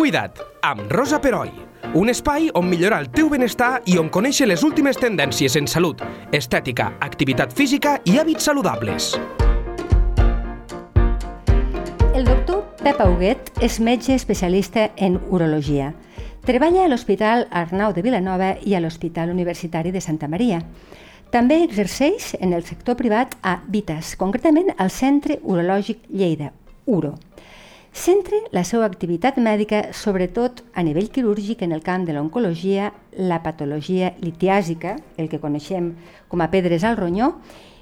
Cuida't, amb Rosa Peroi. Un espai on millorar el teu benestar i on conèixer les últimes tendències en salut, estètica, activitat física i hàbits saludables. El doctor Pep Auguet és metge especialista en urologia. Treballa a l'Hospital Arnau de Vilanova i a l'Hospital Universitari de Santa Maria. També exerceix en el sector privat a Vitas, concretament al Centre Urològic Lleida, URO. Centre la seva activitat mèdica sobretot a nivell quirúrgic en el camp de l'oncologia, la patologia litiàsica, el que coneixem com a pedres al ronyó,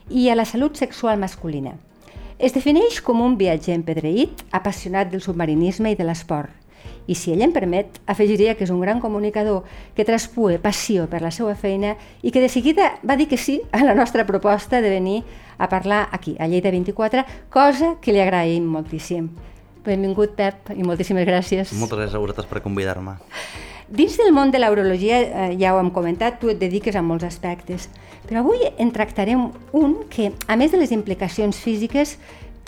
i a la salut sexual masculina. Es defineix com un viatger empedreït, apassionat del submarinisme i de l'esport. I si ell em permet, afegiria que és un gran comunicador que traspue passió per la seva feina i que de seguida va dir que sí a la nostra proposta de venir a parlar aquí, a Lleida 24, cosa que li agraïm moltíssim. Benvingut, Pep, i moltíssimes gràcies. Moltes gràcies a vosaltres per convidar-me. Dins del món de l'urologia, eh, ja ho hem comentat, tu et dediques a molts aspectes, però avui en tractarem un que, a més de les implicacions físiques,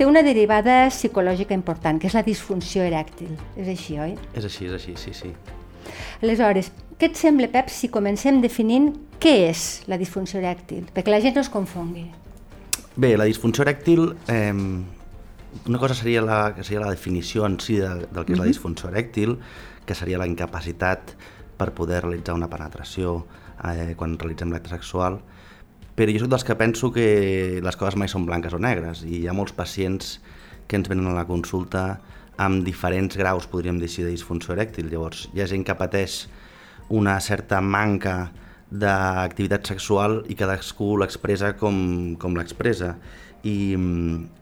té una derivada psicològica important, que és la disfunció erèctil. És així, oi? És així, és així, sí, sí. Aleshores, què et sembla, Pep, si comencem definint què és la disfunció erèctil? Perquè la gent no es confongui. Bé, la disfunció erèctil eh, una cosa seria la, que seria la definició en si de, del que és la disfunció erèctil, que seria la incapacitat per poder realitzar una penetració eh, quan realitzem l'acte sexual, però jo soc dels que penso que les coses mai són blanques o negres i hi ha molts pacients que ens venen a la consulta amb diferents graus, podríem dir de disfunció erèctil. Llavors, hi ha gent que pateix una certa manca d'activitat sexual i cadascú l'expressa com, com l'expressa i,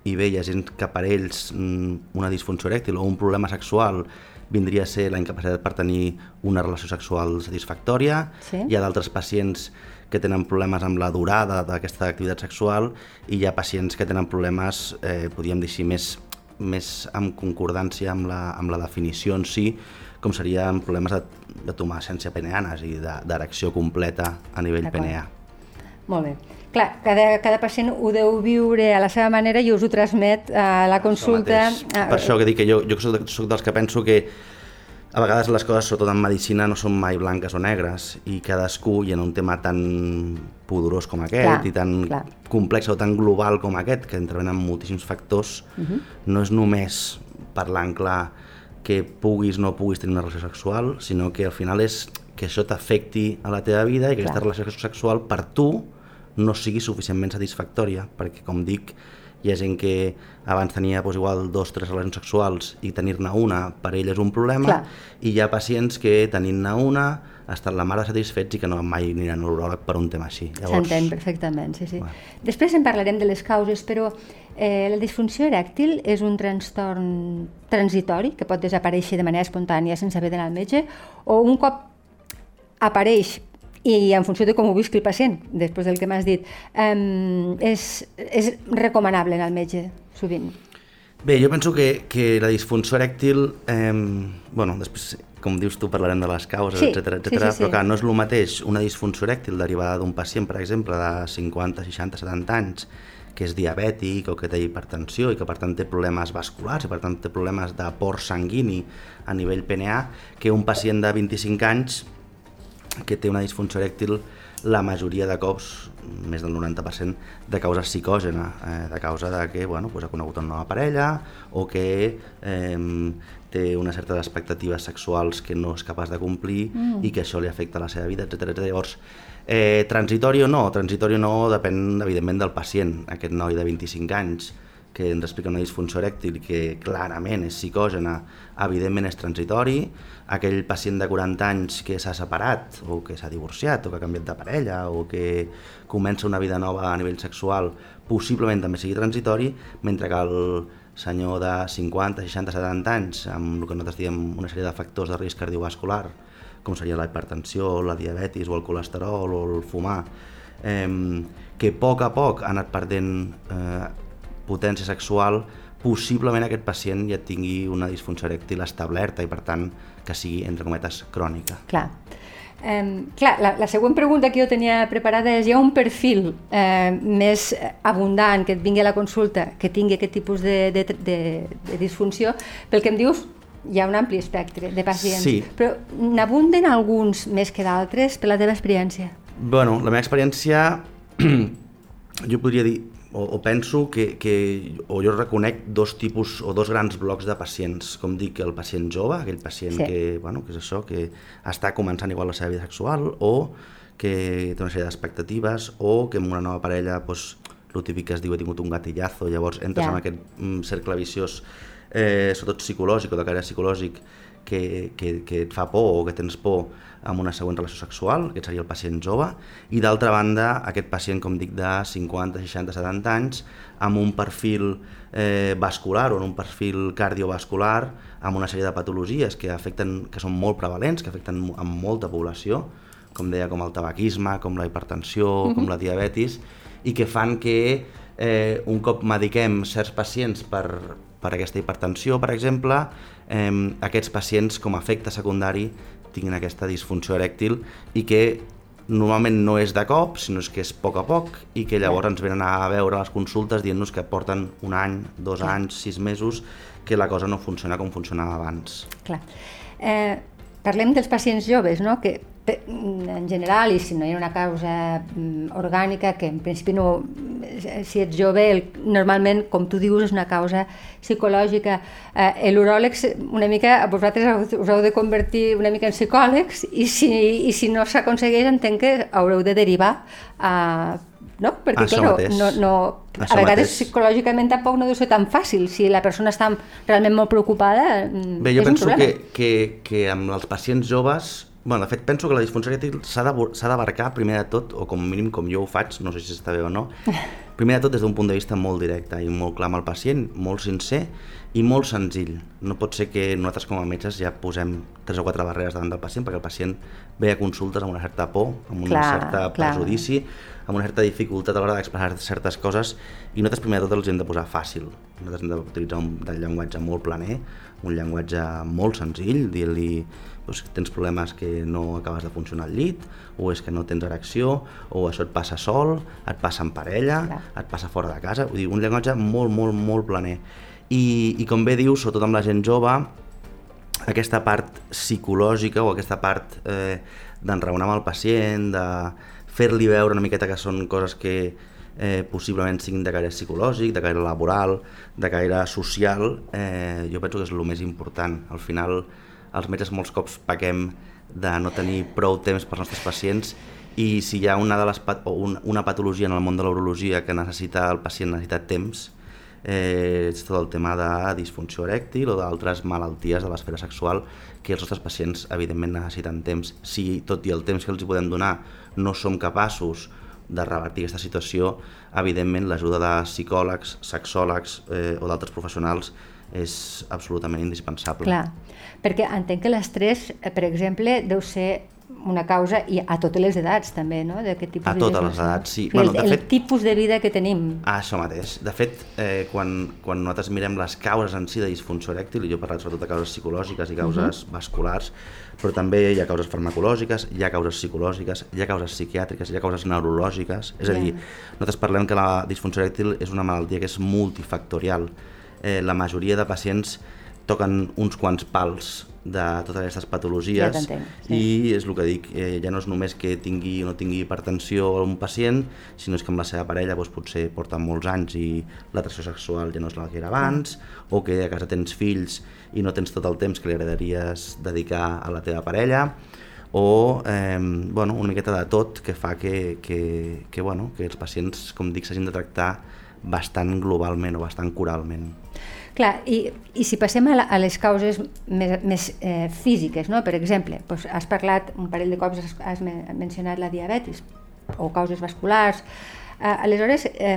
i bé, hi ha gent que per ells mm, una disfunció erèctil o un problema sexual vindria a ser la incapacitat per tenir una relació sexual satisfactòria. Sí. Hi ha d'altres pacients que tenen problemes amb la durada d'aquesta activitat sexual i hi ha pacients que tenen problemes, eh, podríem dir així, més, més en concordància amb la, amb la definició en si, com serien problemes de, de tomàscència peneana, és a dir, d'erecció completa a nivell penea. Molt bé. Clar, cada, cada pacient ho deu viure a la seva manera i us ho transmet a la consulta. Això, per això que dic que jo, jo soc, soc dels que penso que a vegades les coses, sobretot en medicina, no són mai blanques o negres i cadascú, i en un tema tan pudorós com aquest clar, i tan clar. complex o tan global com aquest, que intervenen moltíssims factors, uh -huh. no és només parlant clar que puguis o no puguis tenir una relació sexual, sinó que al final és que això t'afecti a la teva vida i que Clar. aquesta relació sexual per tu no sigui suficientment satisfactòria, perquè com dic, hi ha gent que abans tenia doncs, igual dos o tres relacions sexuals i tenir-ne una per ell és un problema, Clar. i hi ha pacients que tenint-ne una estan la mare satisfets i que no mai aniran a l'uròleg per un tema així. S'entén perfectament, sí, sí. Bueno. Després en parlarem de les causes, però eh, la disfunció erèctil és un trastorn transitori que pot desaparèixer de manera espontània sense haver d'anar al metge, o un cop apareix i en funció de com ho visqui el pacient, després del que m'has dit, eh, és, és recomanable anar al metge, sovint. Bé, jo penso que, que la disfunció erèctil, eh, bueno, després, com dius tu, parlarem de les causes, Sí, etc sí, etc. sí, sí. però clar, no és el mateix una disfunció erèctil derivada d'un pacient, per exemple, de 50, 60, 70 anys, que és diabètic o que té hipertensió i que per tant té problemes vasculars i per tant té problemes de port sanguini a nivell PNA, que un pacient de 25 anys que té una disfunció erèctil la majoria de cops, més del 90%, de causa psicògena, eh, de causa de que bueno, pues ha conegut una nova parella o que eh, té unes certes expectatives sexuals que no és capaç de complir mm. i que això li afecta la seva vida, etc. Llavors, eh, transitori o no? Transitori o no depèn, evidentment, del pacient. Aquest noi de 25 anys que ens explica una disfunció erèctil que clarament és psicògena, evidentment és transitori, aquell pacient de 40 anys que s'ha separat o que s'ha divorciat o que ha canviat de parella o que comença una vida nova a nivell sexual, possiblement també sigui transitori, mentre que el senyor de 50, 60, 70 anys, amb el que nosaltres diem una sèrie de factors de risc cardiovascular, com seria la hipertensió, la diabetis o el colesterol o el fumar, eh, que a poc a poc ha anat perdent eh, potència sexual, possiblement aquest pacient ja tingui una disfunció erèctil establerta i per tant que sigui, entre cometes, crònica. Clar. Eh, clar, la, la següent pregunta que jo tenia preparada és, hi ha un perfil eh, més abundant que et vingui a la consulta, que tingui aquest tipus de, de, de, de disfunció, pel que em dius, hi ha un ampli espectre de pacients. Sí. Però n'abunden alguns més que d'altres per la teva experiència? Bueno, la meva experiència, jo podria dir, o, o penso que, que, o jo reconec dos tipus o dos grans blocs de pacients, com dic, el pacient jove, aquell pacient Sí. que, bueno, que és això, que està començant igual la seva vida sexual, o que té una sèrie d'expectatives, o que amb una nova parella, doncs, el típic que es diu he tingut un gatillazo, llavors entres Ja. en aquest mm, cercle viciós, eh, sobretot psicològic o de caire psicològic, que, que, que et fa por o que tens por amb una següent relació sexual, aquest seria el pacient jove, i d'altra banda aquest pacient, com dic, de 50, 60, 70 anys, amb un perfil eh, vascular o en un perfil cardiovascular, amb una sèrie de patologies que afecten, que són molt prevalents, que afecten amb molta població, com deia, com el tabaquisme, com la hipertensió, com la diabetis, i que fan que eh, un cop mediquem certs pacients per, per aquesta hipertensió, per exemple, eh, aquests pacients com a efecte secundari tinguin aquesta disfunció erèctil i que normalment no és de cop, sinó és que és a poc a poc i que llavors ens venen a veure les consultes dient-nos que porten un any, dos anys, sis mesos, que la cosa no funciona com funcionava abans. Clar. Eh, parlem dels pacients joves, no? que en general, i si no hi ha una causa mm, orgànica, que en principi no, si ets jove, el, normalment, com tu dius, és una causa psicològica. Eh, L'uròleg, una mica, vosaltres us- heu de convertir una mica en psicòlegs i si, i si no s'aconsegueix, entenc que haureu de derivar a... No? Perquè, Això clar, mateix. no, no, a Això vegades mateix. psicològicament tampoc no deu ser tan fàcil. Si la persona està realment molt preocupada, mm, Bé, jo és un penso problema. que, que, que amb els pacients joves, bueno, de fet penso que la disfunció erèctil s'ha d'abarcar primer de tot, o com a mínim com jo ho faig, no sé si està bé o no, primer de tot des d'un punt de vista molt directe i molt clar amb el pacient, molt sincer i molt senzill. No pot ser que nosaltres com a metges ja posem tres o quatre barreres davant del pacient perquè el pacient ve a consultes amb una certa por, amb un Clar, cert prejudici, amb una certa dificultat a l'hora d'expressar certes coses i nosaltres primer de tot els hem de posar fàcil. Nosaltres hem d'utilitzar un del llenguatge molt planer, un llenguatge molt senzill, dir-li doncs, tens problemes que no acabes de funcionar al llit, o és que no tens erecció, o això et passa sol, et passa en parella, Clar. et passa fora de casa, vull dir, un llenguatge molt, molt, molt planer. I, i com bé dius, sobretot amb la gent jove, aquesta part psicològica o aquesta part eh, d'enraonar amb el pacient, de fer-li veure una miqueta que són coses que eh, possiblement siguin de caire psicològic, de caire laboral, de caire social, eh, jo penso que és el més important. Al final, els metges molts cops paguem de no tenir prou temps pels nostres pacients i si hi ha una, de les pat o un, una patologia en el món de l'urologia que necessita el pacient necessita temps, eh, és tot el tema de disfunció erèctil o d'altres malalties de l'esfera sexual que els nostres pacients evidentment necessiten temps. Si tot i el temps que els podem donar no som capaços de revertir aquesta situació, evidentment l'ajuda de psicòlegs, sexòlegs eh, o d'altres professionals és absolutament indispensable. Clar, perquè entenc que l'estrès, eh, per exemple, deu ser una causa, i a totes les edats també, no? d'aquest tipus A de totes les edats, sí. Bueno, el, de el fet- tipus de vida que tenim. Ah, això mateix. De fet, eh, quan, quan nosaltres mirem les causes en si de disfunció erèctil, i jo he parlat sobretot de causes psicològiques i causes vasculars, però també hi ha causes farmacològiques, hi ha causes psicològiques, hi ha causes psiquiàtriques, hi ha causes neurològiques. És a dir, nosaltres parlem que la disfunció erèctil és una malaltia que és multifactorial. Eh, la majoria de pacients toquen uns quants pals de totes aquestes patologies Ja sí. i és el que dic, eh, ja no és només que tingui o no tingui hipertensió un pacient, sinó és que amb la seva parella doncs, potser porta molts anys i l'atracció sexual ja no és la que era abans, o que a casa tens fills i no tens tot el temps que li agradaries dedicar a la teva parella, o eh, bueno, una miqueta de tot que fa que, que, que, bueno, que els pacients, com dic, s'hagin de tractar bastant globalment o bastant coralment. Clar, i, i si passem a, la, a les causes més, més eh, físiques, no? per exemple, doncs has parlat un parell de cops, has, has men- mencionat la diabetis o causes vasculars, eh, aleshores eh,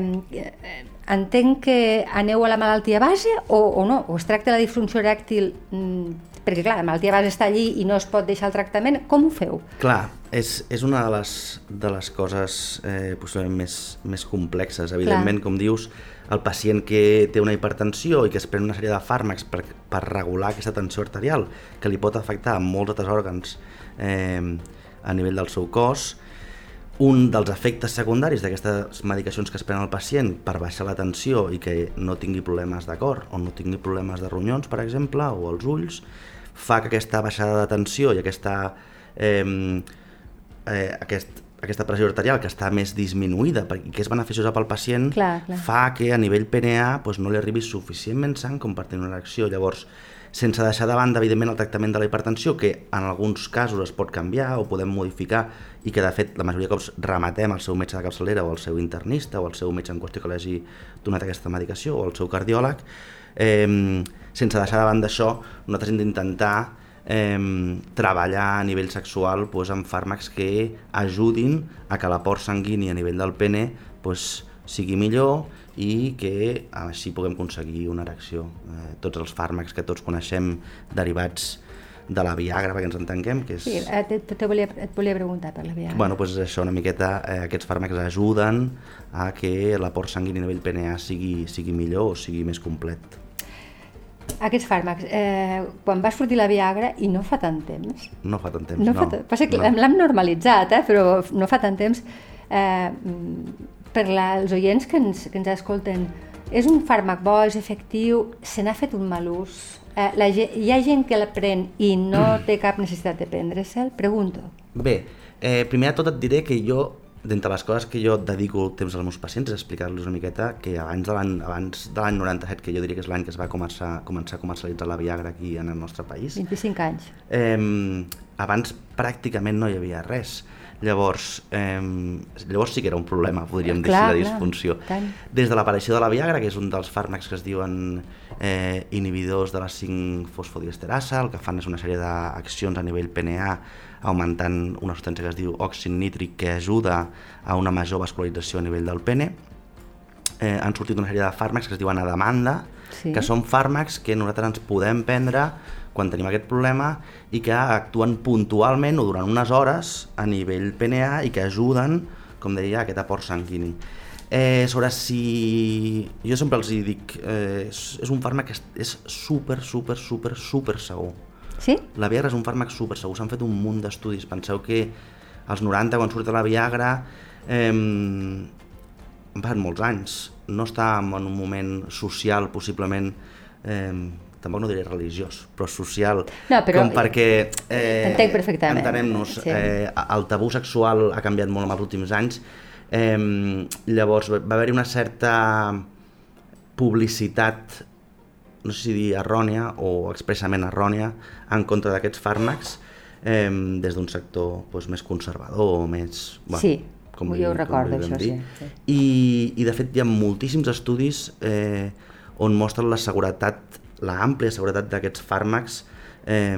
entenc que aneu a la malaltia base o, o no, o es tracta la disfunció erèctil mm, perquè clar, la malaltia base està allí i no es pot deixar el tractament, com ho feu? Clar, és, és una de les, de les coses eh, possiblement més, més complexes. Evidentment, com dius, el pacient que té una hipertensió i que es pren una sèrie de fàrmacs per, per regular aquesta tensió arterial, que li pot afectar a molts altres òrgans eh, a nivell del seu cos, un dels efectes secundaris d'aquestes medicacions que es prenen al pacient per baixar la tensió i que no tingui problemes de cor o no tingui problemes de ronyons, per exemple, o els ulls, fa que aquesta baixada de tensió i aquesta, eh, eh, aquest, aquesta pressió arterial que està més disminuïda i que és beneficiosa pel pacient clar, clar. fa que a nivell PNA doncs, no li arribi suficientment sang com per tenir una erecció. Llavors, sense deixar de banda, evidentment, el tractament de la hipertensió, que en alguns casos es pot canviar o podem modificar i que, de fet, la majoria de cops rematem al seu metge de capçalera o al seu internista o al seu metge en qüestió que l'hagi donat aquesta medicació o al seu cardiòleg, eh, sense deixar de banda això, nosaltres hem d'intentar eh, treballar a nivell sexual doncs, amb fàrmacs que ajudin a que l'aport sanguini a nivell del pene doncs, sigui millor i que així puguem aconseguir una erecció. Eh, tots els fàrmacs que tots coneixem derivats de la Viagra, perquè ens entenguem, que és... Sí, et, et, te volia, et volia preguntar per la Viagra. Bueno, doncs això, una miqueta, eh, aquests fàrmacs ajuden a que l'aport sanguini a nivell PNA sigui, sigui millor o sigui més complet. Aquests fàrmacs, eh, quan va sortir la Viagra, i no fa tant temps... No fa tant temps, no. no. Fa passa que no. l'hem normalitzat, eh, però no fa tant temps... Eh, per la, els oients que ens, que ens escolten, és un fàrmac bo, és efectiu, se n'ha fet un mal ús? Eh, la, hi ha gent que la pren i no té cap necessitat de prendre-se'l? Pregunto. Bé, eh, primer de tot et diré que jo, d'entre les coses que jo dedico temps als meus pacients, és explicar-los una miqueta que abans de l'any abans de l'any 97, que jo diria que és l'any que es va començar, començar a comercialitzar la Viagra aquí en el nostre país, 25 anys. eh, abans pràcticament no hi havia res. Llavors, eh, llavors sí que era un problema, podríem dir, Clar, la clar, disfunció. tant. Des de l'aparició de la Viagra, que és un dels fàrmacs que es diuen eh, inhibidors de la 5-fosfodiesterasa, el que fan és una sèrie d'accions a nivell PNA, augmentant una substància que es diu òxid nítric, que ajuda a una major vascularització a nivell del pene. Eh, han sortit una sèrie de fàrmacs que es diuen a demanda, Sí. que són fàrmacs que nosaltres ens podem prendre quan tenim aquest problema i que actuen puntualment o durant unes hores a nivell PNA i que ajuden, com deia, a aquest aport sanguini. Eh, sobre si... Jo sempre els dic, eh, és, és un fàrmac que és super, super, super, super segur. Sí? La Viagra és un fàrmac super segur, s'han fet un munt d'estudis. Penseu que als 90, quan surt la Viagra, eh, han passat molts anys. No estàvem en un moment social, possiblement, eh, tampoc no diré religiós, però social, No, però- com perquè... Eh, T'entenc perfectament. Entenem-nos, Sí. eh, el tabú sexual ha canviat molt en els últims anys, eh, llavors va haver-hi una certa publicitat no sé si dir errònia o expressament errònia en contra d'aquests fàrmacs eh, des d'un sector doncs, més conservador o més... Sí, com jo ho recordo, això, dir. sí, sí. I, I de fet hi ha moltíssims estudis eh, on mostren la seguretat, la àmplia seguretat d'aquests fàrmacs eh,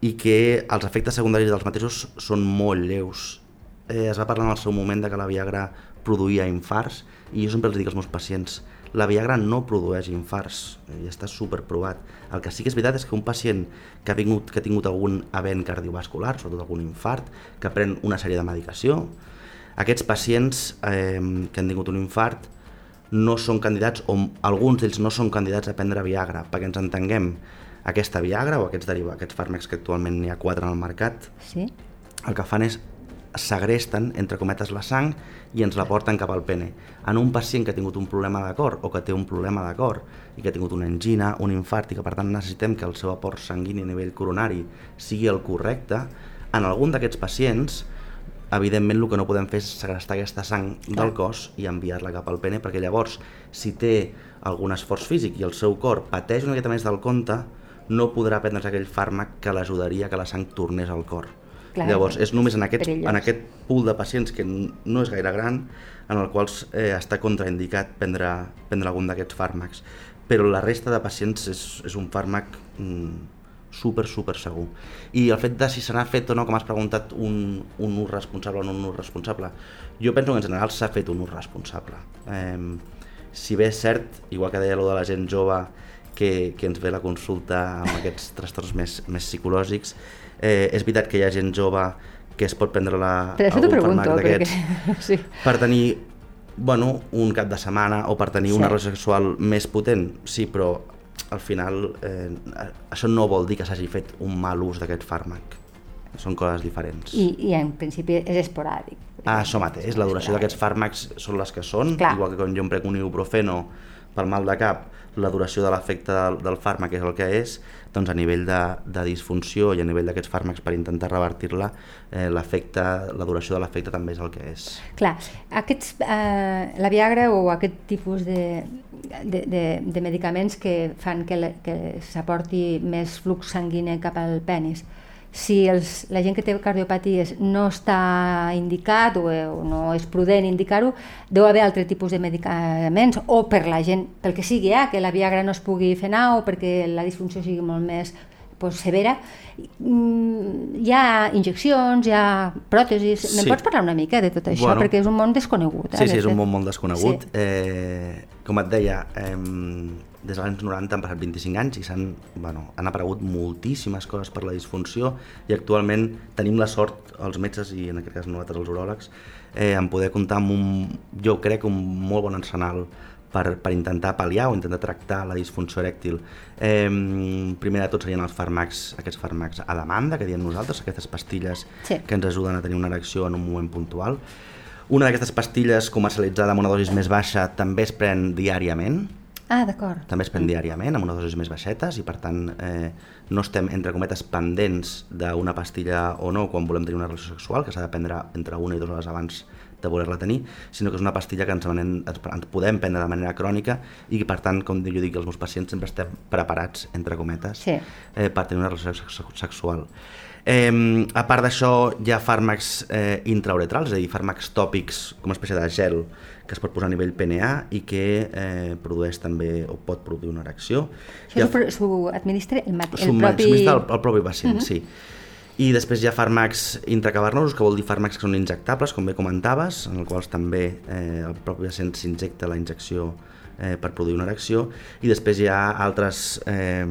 i que els efectes secundaris dels mateixos són molt lleus. Eh, es va parlar en el seu moment de que la Viagra produïa infarts i jo sempre els dic als meus pacients la Viagra no produeix infarts i està superprovat. El que sí que és veritat és que un pacient que ha, vingut, que ha tingut algun event cardiovascular, sobretot algun infart, que pren una sèrie de medicació, aquests pacients eh, que han tingut un infart no són candidats, o alguns d'ells no són candidats a prendre Viagra, perquè ens entenguem, aquesta Viagra o aquests, deriva, aquests fàrmacs que actualment n'hi ha quatre en el mercat, Sí? el que fan és segresten, entre cometes, la sang i ens la porten cap al pene. En un pacient que ha tingut un problema de cor o que té un problema de cor i que ha tingut una angina, un infart i que per tant necessitem que el seu aport sanguini a nivell coronari sigui el correcte, en algun d'aquests pacients evidentment el que no podem fer és segrestar aquesta sang del cos i enviar-la cap al pene perquè llavors si té algun esforç físic i el seu cor pateix una miqueta més del compte no podrà prendre's aquell fàrmac que l'ajudaria que la sang tornés al cor. Clar, Llavors, és només en aquest, perillós. en aquest pool de pacients que no és gaire gran en el quals eh, està contraindicat prendre, prendre algun d'aquests fàrmacs. Però la resta de pacients és, és un fàrmac mm, super, super segur. I el fet de si se n'ha fet o no, com has preguntat, un, un ús responsable o no un ús responsable, jo penso que en general s'ha fet un ús responsable. Eh, si bé és cert, igual que deia lo de la gent jove que, que ens ve la consulta amb aquests trastorns més, més psicològics, eh, és veritat que hi ha gent jove que es pot prendre la, Per això t'ho algun pregunto, perquè... Sí. per tenir bueno, un cap de setmana o per tenir Sí. una relació sexual més potent, sí, però al final eh, això no vol dir que s'hagi fet un mal ús d'aquest fàrmac. Són coses diferents. I, I en principi és esporàdic. Ah, això mateix, la duració d'aquests fàrmacs són les que són, Clar. igual que quan jo em prec un ibuprofeno pel mal de cap, la duració de l'efecte del, del fàrmac és el que és, doncs a nivell de, de disfunció i a nivell d'aquests fàrmacs per intentar revertir-la, eh, l'efecte, la duració de l'efecte també és el que és. Clar, aquests, eh, la Viagra o aquest tipus de, de, de, de medicaments que fan que, la- que s'aporti més flux sanguini cap al penis, si els, la gent que té cardiopaties no està indicat o, o no és prudent indicar-ho, deu haver altre tipus de medicaments o per la gent, pel que sigui, eh, que la Viagra no es pugui fer anar o perquè la disfunció sigui molt més pues, severa, mm, hi ha injeccions, hi ha pròtesis... Sí. Me'n pots parlar una mica de tot això? Bueno. perquè és un món desconegut. Eh, Sí, sí, és un món molt desconegut. Sí. Eh, com et deia, eh, des dels anys 90 han passat 25 anys i s'han bueno, han aparegut moltíssimes coses per la disfunció i actualment tenim la sort, els metges i en aquest cas nosaltres els uròlegs, eh, en poder comptar amb un, jo crec, un molt bon arsenal per, per intentar pal·liar o intentar tractar la disfunció erèctil. Eh, primer de tot serien els fàrmacs, aquests fàrmacs a demanda, que diem nosaltres, aquestes pastilles Sí. que ens ajuden a tenir una erecció en un moment puntual. Una d'aquestes pastilles comercialitzada amb una dosi més baixa també es pren diàriament, Ah, d'acord. també es pren diàriament amb una dosi més baixetes i per tant eh, no estem entre cometes pendents d'una pastilla o no quan volem tenir una relació sexual que s'ha de prendre entre una i dues hores abans de voler-la tenir, sinó que és una pastilla que ens, manem, ens, podem prendre de manera crònica i que per tant, com jo dic als meus pacients, sempre estem preparats, entre cometes, Sí. eh, per tenir una relació sex sexual. Eh, a part d'això, hi ha fàrmacs eh, intrauretrals, és a dir, fàrmacs tòpics com una espècie de gel que es pot posar a nivell PNA i que eh, produeix també o pot produir una erecció. Ha- Això s'ho administra el, mat- el Subma- propi... el, el propi pacient, uh -huh. sí. I després hi ha fàrmacs intracavernosos, que vol dir fàrmacs que són injectables, com bé comentaves, en els quals també eh, el propi pacient s'injecta la injecció eh, per produir una erecció. I després hi ha altres, eh,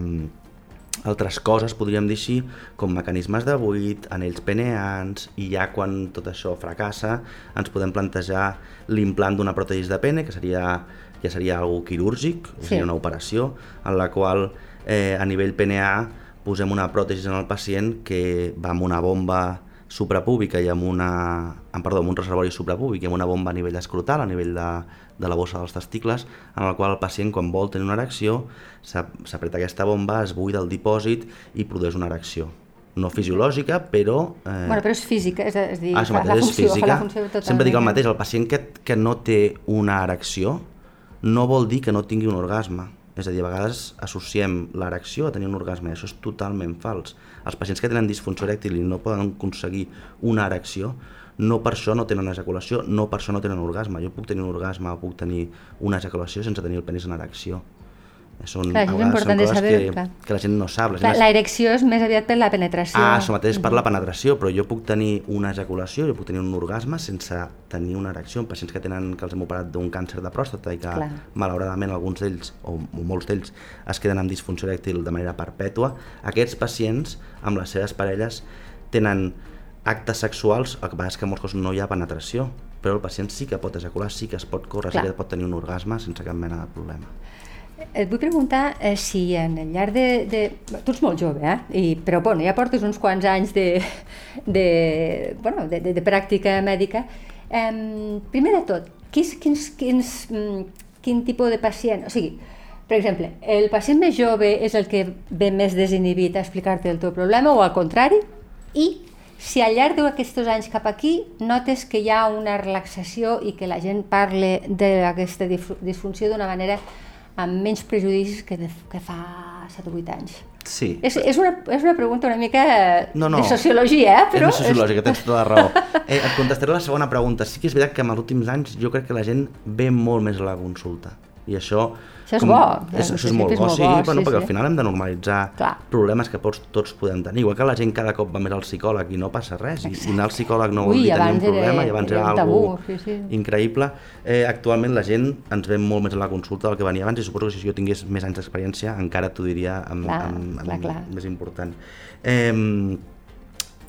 altres coses, podríem dir així, com mecanismes de buit, anells peneans, i ja quan tot això fracassa ens podem plantejar l'implant d'una pròtesi de pene, que seria, ja seria algo quirúrgic, Sí. seria una operació, en la qual eh, a nivell PNA posem una pròtesi en el pacient que va amb una bomba suprapúbica i amb, una, amb, perdó, amb un reservori suprapúbic i amb una bomba a nivell escrotal, a nivell de, de la bossa dels testicles, en el qual el pacient, quan vol tenir una erecció, s'ap- s'apreta aquesta bomba, es buida el dipòsit i produeix una erecció. No fisiològica, però... Eh, Bueno, però és física, és, és dir, Ah, això mateix la és funció, fa física. la funció totalment. Sempre dic el mateix, el pacient que, que no té una erecció no vol dir que no tingui un orgasme. És a dir, a vegades associem l'erecció a tenir un orgasme, i això és totalment fals. Els pacients que tenen disfunció erèctil i no poden aconseguir una erecció, no per això no tenen ejaculació, no per això no tenen orgasme. Jo puc tenir un orgasme puc tenir una ejaculació sense tenir el penis en erecció. Són, Clar, això és important són de coses saber, que, clar. que la gent no sap. La Clar, la erecció és més aviat per la penetració. Ah, això mateix, per la penetració, però jo puc tenir una ejaculació, jo puc tenir un orgasme sense tenir una erecció. En pacients que tenen que els hem operat d'un càncer de pròstata i que Clar. malauradament alguns d'ells, o, molts d'ells, es queden amb disfunció erèctil de manera perpètua, aquests pacients amb les seves parelles tenen actes sexuals, el que passa és que en molts no hi ha penetració, però el pacient sí que pot ejacular, sí que es pot córrer, Clar. sí que pot tenir un orgasme sense cap mena de problema. Et vull preguntar eh, si en el llarg de, de... Tu ets molt jove, eh? I, però bueno, ja portes uns quants anys de, de, bueno, de, de, de pràctica mèdica. Eh, primer de tot, quins, quins, quins, mm, quin tipus de pacient... O sigui, per exemple, el pacient més jove és el que ve més desinhibit a explicar-te el teu problema o al contrari? I si al llarg d'aquests anys cap aquí notes que hi ha una relaxació i que la gent parle d'aquesta disfunció d'una manera amb menys prejudicis que, de, que fa 7 o 8 anys. Sí. És, és, una, és una pregunta una mica No, no. de sociologia, eh? Però és sociològica, tens tota la raó. Eh, et contestaré la segona pregunta. Sí que és veritat que en els últims anys jo crec que la gent ve molt més a la consulta. I això... Això és bo, És, eh? això és molt és bo, sí, bo, bueno, sí, perquè sí. al final hem de normalitzar Clar. problemes que tots, tots podem tenir. Igual que la gent cada cop va més al psicòleg i no passa res. I, i anar al psicòleg no vol dir tenir un abans era- problema i abans era era, tabú, sí, sí. increïble. Eh, actualment la gent ens ve molt més a la consulta del que venia abans i suposo que si jo tingués més anys d'experiència encara t'ho diria amb, Clar, amb, amb, clar, clar. més important. Eh,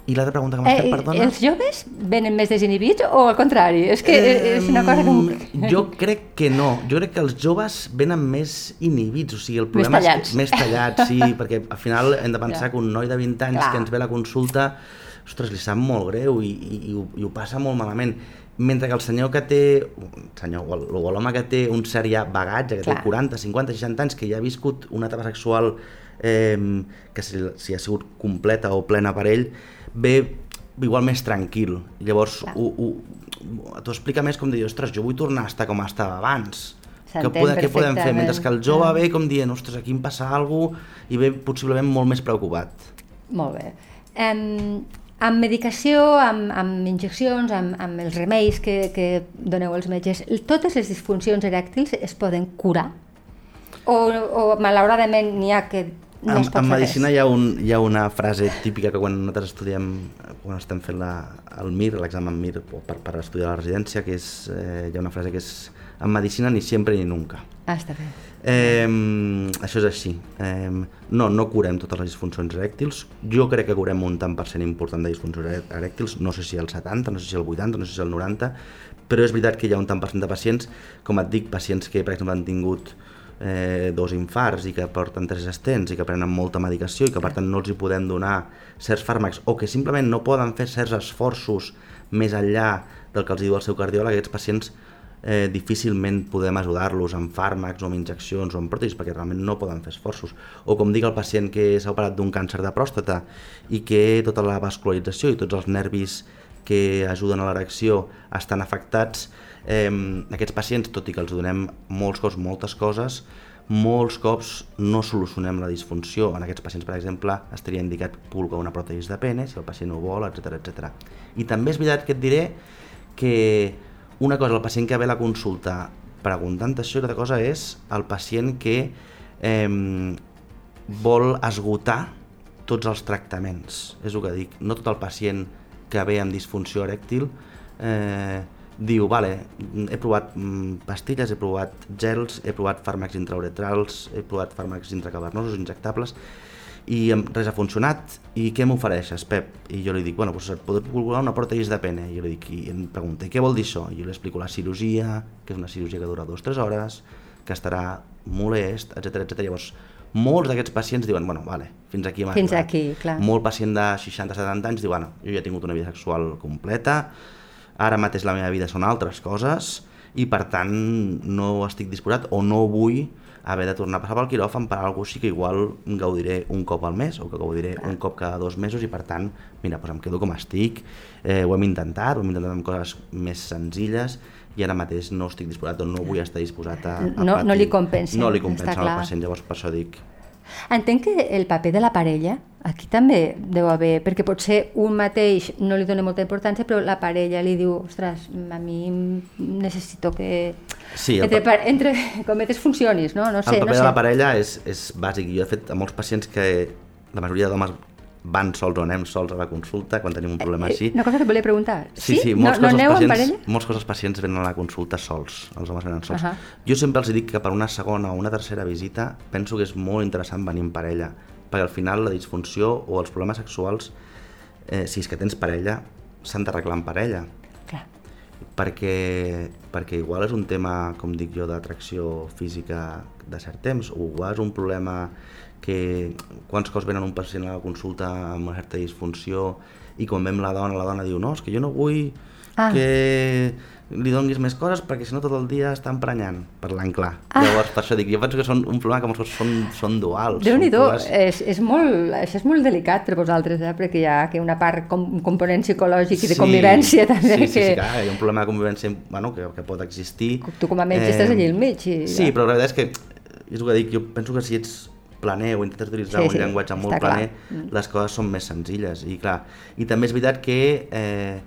I l'altra pregunta que m'has fet, perdona? Eh, els joves venen més desinhibits o al contrari? És que eh, és una cosa que... Jo crec que no. Jo crec que els joves venen més inhibits, o sigui, el problema tallats. és més tallats, sí, perquè al final hem de pensar Ja. que un noi de 20 anys Clar. que ens ve a la consulta ostres, li sap molt greu i, i, i, ho, i ho passa molt malament. Mentre que el senyor que té, el senyor, o l'home que té un cert ja bagatge, que Clar. té 40, 50, 60 anys, que ja ha viscut una etapa sexual eh, que si, si ha sigut completa o plena per ell, ve igual més tranquil. Llavors, t'ho explica més com dir, ostres, jo vull tornar a estar com estava abans. Què, podem, què podem fer? Mentre que el jove ve com dient, ostres, aquí em passa alguna cosa, i ve possiblement molt més preocupat. Molt bé. Um, amb medicació, amb, amb injeccions, amb, amb els remeis que, que doneu als metges, totes les disfuncions erèctils es poden curar? O, o malauradament n'hi ha que en, en medicina hi ha, un, hi ha una frase típica que quan nosaltres estudiem, quan estem fent la, el MIR, l'examen MIR per, per estudiar la residència, que és, eh, hi ha una frase que és en medicina ni sempre ni nunca. Ah, està bé. Eh, això és així. Eh, no, no curem totes les disfuncions erèctils. Jo crec que curem un tant per cent important de disfuncions erèctils, no sé si el 70, no sé si el 80, no sé si el 90, però és veritat que hi ha un tant per cent de pacients, com et dic, pacients que per exemple han tingut eh, dos infarts i que porten tres estents i que prenen molta medicació i que per tant no els hi podem donar certs fàrmacs o que simplement no poden fer certs esforços més enllà del que els diu el seu cardiòleg, aquests pacients eh, difícilment podem ajudar-los amb fàrmacs o amb injeccions o amb pròtesis perquè realment no poden fer esforços. O com dic el pacient que s'ha operat d'un càncer de pròstata i que tota la vascularització i tots els nervis que ajuden a l'erecció estan afectats, eh, aquests pacients, tot i que els donem molts cops moltes coses, molts cops no solucionem la disfunció. En aquests pacients, per exemple, estaria indicat pulgar una pròtesi de pene, si el pacient ho vol, etc etc. I també és veritat que et diré que una cosa, el pacient que ve a la consulta preguntant això, i cosa és el pacient que eh, vol esgotar tots els tractaments. És el que dic, no tot el pacient que ve amb disfunció erèctil eh, diu, vale, he provat mm, pastilles, he provat gels, he provat fàrmacs intrauretrals, he provat fàrmacs intracavernosos, injectables, i res ha funcionat, i què m'ofereixes, Pep? I jo li dic, bueno, doncs et podré calcular una pròtesi de pene, i jo li dic, i em pregunta, què vol dir això? I jo li explico la cirurgia, que és una cirurgia que dura dues o tres hores, que estarà molest, etc etc. Llavors, molts d'aquests pacients diuen, bueno, vale, fins aquí hem Fins arribat. aquí, clar. Molt pacient de 60-70 anys diu, bueno, jo ja he tingut una vida sexual completa, ara mateix la meva vida són altres coses, i per tant no estic disposat o no vull haver de tornar a passar pel quiròfan per alguna cosa així que igual gaudiré un cop al mes o que gaudiré un cop cada dos mesos i per tant, mira, doncs em quedo com estic, eh, ho hem intentat, ho hem intentat amb coses més senzilles i ara mateix no estic disposat o no vull estar disposat a, a no, patir. No li compensa. No li compensa al pacient, llavors per això dic Entenc que el paper de la parella aquí també deu haver, perquè potser un mateix no li dona molta importància, però la parella li diu, ostres, a mi necessito que sí, entre, pa... entre cometes funcionis, no? no sé, el paper no sé. de la parella és, és bàsic. Jo he fet a molts pacients que la majoria d'homes van sols o anem sols a la consulta quan tenim un problema eh, així. Una cosa que et volia preguntar. Sí, sí, sí molts, no, no aneu pacients, molts coses pacients venen a la consulta sols, els homes venen sols. Uh -huh. Jo sempre els dic que per una segona o una tercera visita penso que és molt interessant venir en parella, perquè al final la disfunció o els problemes sexuals, eh, si és que tens parella, s'han d'arreglar en parella. Clar. Perquè, perquè igual és un tema, com dic jo, d'atracció física de cert temps, o igual és un problema que quants cops venen un pacient a la consulta amb una certa disfunció i quan vem la dona, la dona diu no, és que jo no vull ah. que li donis més coses perquè si no tot el dia està emprenyant, parlant clar. Ah. Llavors, per això dic, jo penso que són un problema que molts són, són duals. déu nhi és, és molt, això és molt delicat per vosaltres, eh? perquè hi ha que una part, com, un component psicològic i de sí, convivència també. Sí, sí, que... sí, clar, hi ha un problema de convivència bueno, que, que pot existir. Tu com a metge eh, estàs allà al mig. I, sí, ja. però la veritat és que, és el que dic, jo penso que si ets planer o intentes utilitzar sí, un sí, llenguatge molt planer, clar. Mm. les coses són més senzilles. I, clar, i també és veritat que eh,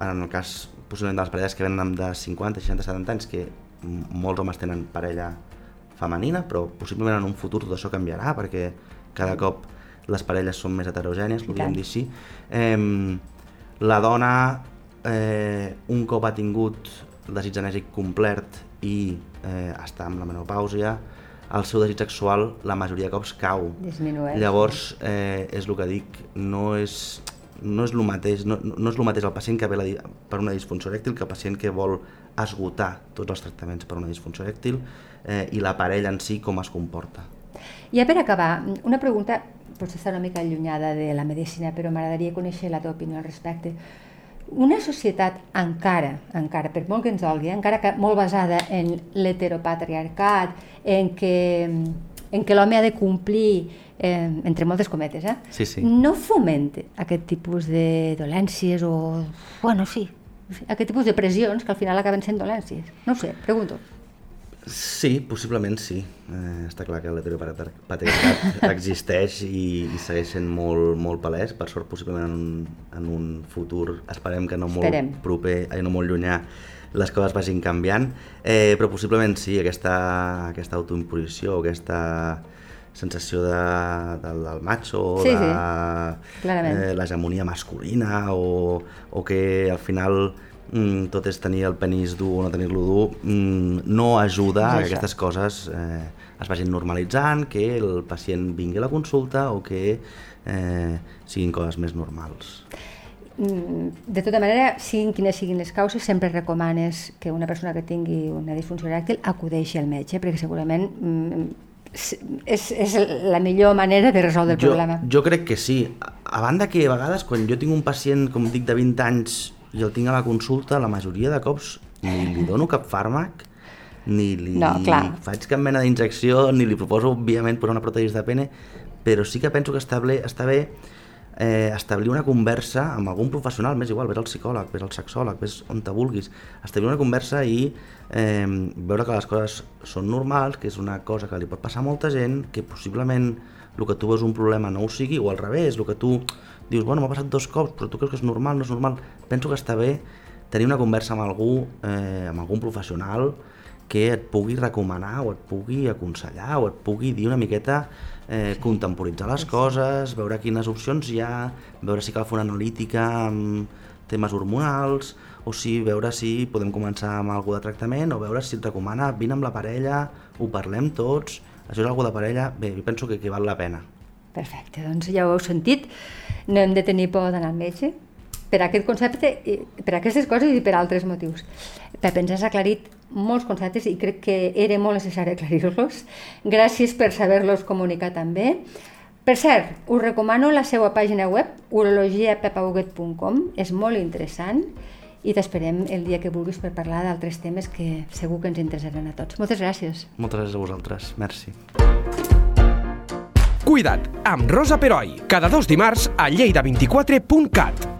en el cas possiblement de les parelles que venen de 50, 60, 70 anys, que molts homes tenen parella femenina, però possiblement en un futur tot això canviarà perquè cada cop les parelles són més heterogènies, podríem dir així. Eh, la dona eh, un cop ha tingut desig genèsic complet i eh, està amb la menopàusia, el seu desig sexual la majoria de cops cau. Disminueix. Llavors, eh, és el que dic, no és, no és el mateix, no, no és el mateix el pacient que ve la, per una disfunció erèctil que el pacient que vol esgotar tots els tractaments per una disfunció erèctil eh, i la parella en si com es comporta. I per acabar, una pregunta potser està una mica allunyada de la medicina, però m'agradaria conèixer la teva opinió al respecte. Una societat encara, encara, per molt que ens dolgui, eh, encara que molt basada en l'heteropatriarcat, en que, en que l'home ha de complir, eh, entre moltes cometes, eh? Sí, sí. no fomenta aquest tipus de dolències o... Bueno, sí, aquest tipus de pressions que al final acaben sent dolències. No ho sé, pregunto. Sí, possiblement sí. Eh, està clar que l'heteropatriarcat existeix i, i segueix sent molt, molt palès, per sort possiblement en un, en un futur, esperem que no molt Esperem. proper, ai, no molt llunyà, les coses vagin canviant, eh, però possiblement sí, aquesta, aquesta autoimposició, aquesta sensació de, del, del macho, Sí, de sí, clarament. eh, l'hegemonia masculina o, o que al final mm, tot és tenir el penis dur o no tenir-lo dur, mm, no ajuda a És que aquestes coses eh, es vagin normalitzant, que el pacient vingui a la consulta o que eh, siguin coses més normals. Mm, De tota manera, siguin quines siguin les causes, sempre recomanes que una persona que tingui una disfunció erèctil acudeixi al metge, perquè segurament mm, és, és, la millor manera de resoldre el jo, problema. jo crec que sí. A, a banda que a vegades quan jo tinc un pacient, com dic, de 20 anys i el tinc a la consulta, la majoria de cops ni li dono cap fàrmac, ni li No, clar. faig cap mena d'injecció, ni li proposo, òbviament, posar una pròtesi de pene, però sí que penso que està bé, està bé eh, establir una conversa amb algun professional, més igual, vés al psicòleg, vés al sexòleg, vés on te vulguis, establir una conversa i eh, veure que les coses són normals, que és una cosa que li pot passar a molta gent, que possiblement el que tu veus un problema no ho sigui, o al revés, el que tu dius, bueno, m'ha passat dos cops, però tu creus que és normal, no és normal. Penso que està bé tenir una conversa amb algú, eh, amb algun professional, que et pugui recomanar o et pugui aconsellar o et pugui dir una miqueta eh, contemporitzar les coses, veure quines opcions hi ha, veure si cal fer una analítica amb temes hormonals o si veure si podem començar amb alguna de tractament o veure si et recomana vine amb la parella, ho parlem tots, això és algo de parella, bé, jo penso que, que val la pena. Perfecte, doncs ja ho heu sentit, no hem de tenir por d'anar al metge per aquest concepte, per aquestes coses i per altres motius. Pep, ens has aclarit molts conceptes i crec que era molt necessari aclarir-los. Gràcies per saber-los comunicar també. Per cert, us recomano la seva pàgina web, urologiapepauguet.com, és molt interessant i t'esperem el dia que vulguis per parlar d'altres temes que segur que ens interessaran a tots. Moltes gràcies. Moltes gràcies a vosaltres, merci. Cuida't amb Rosa Peroi, cada dos dimarts a lleida24.cat.